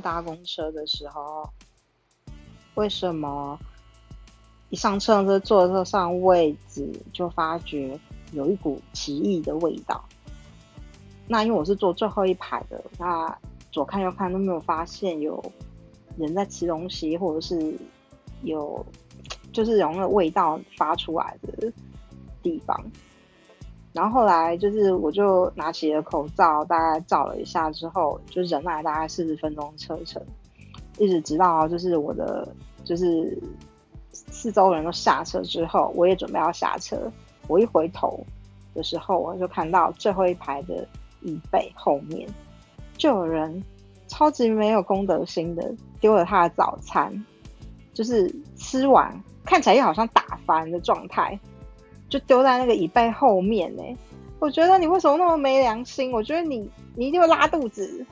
搭公车的时候，为什么一上车坐车上位置就发觉有一股奇异的味道？那因为我是坐最后一排的，那左看右看都没有发现有人在吃东西，或者是有就是有那个味道发出来的地方。然后后来就是我就拿起了口罩，大概照了一下之后，就忍耐大概四十分钟车程，一直直到就是我的就是四周人都下车之后，我也准备要下车。我一回头的时候，我就看到最后一排的椅背后面就有人超级没有公德心的丢了他的早餐，就是吃完看起来又好像打翻的状态。就丢在那个椅背后面呢，我觉得你为什么那么没良心？我觉得你你一定会拉肚子，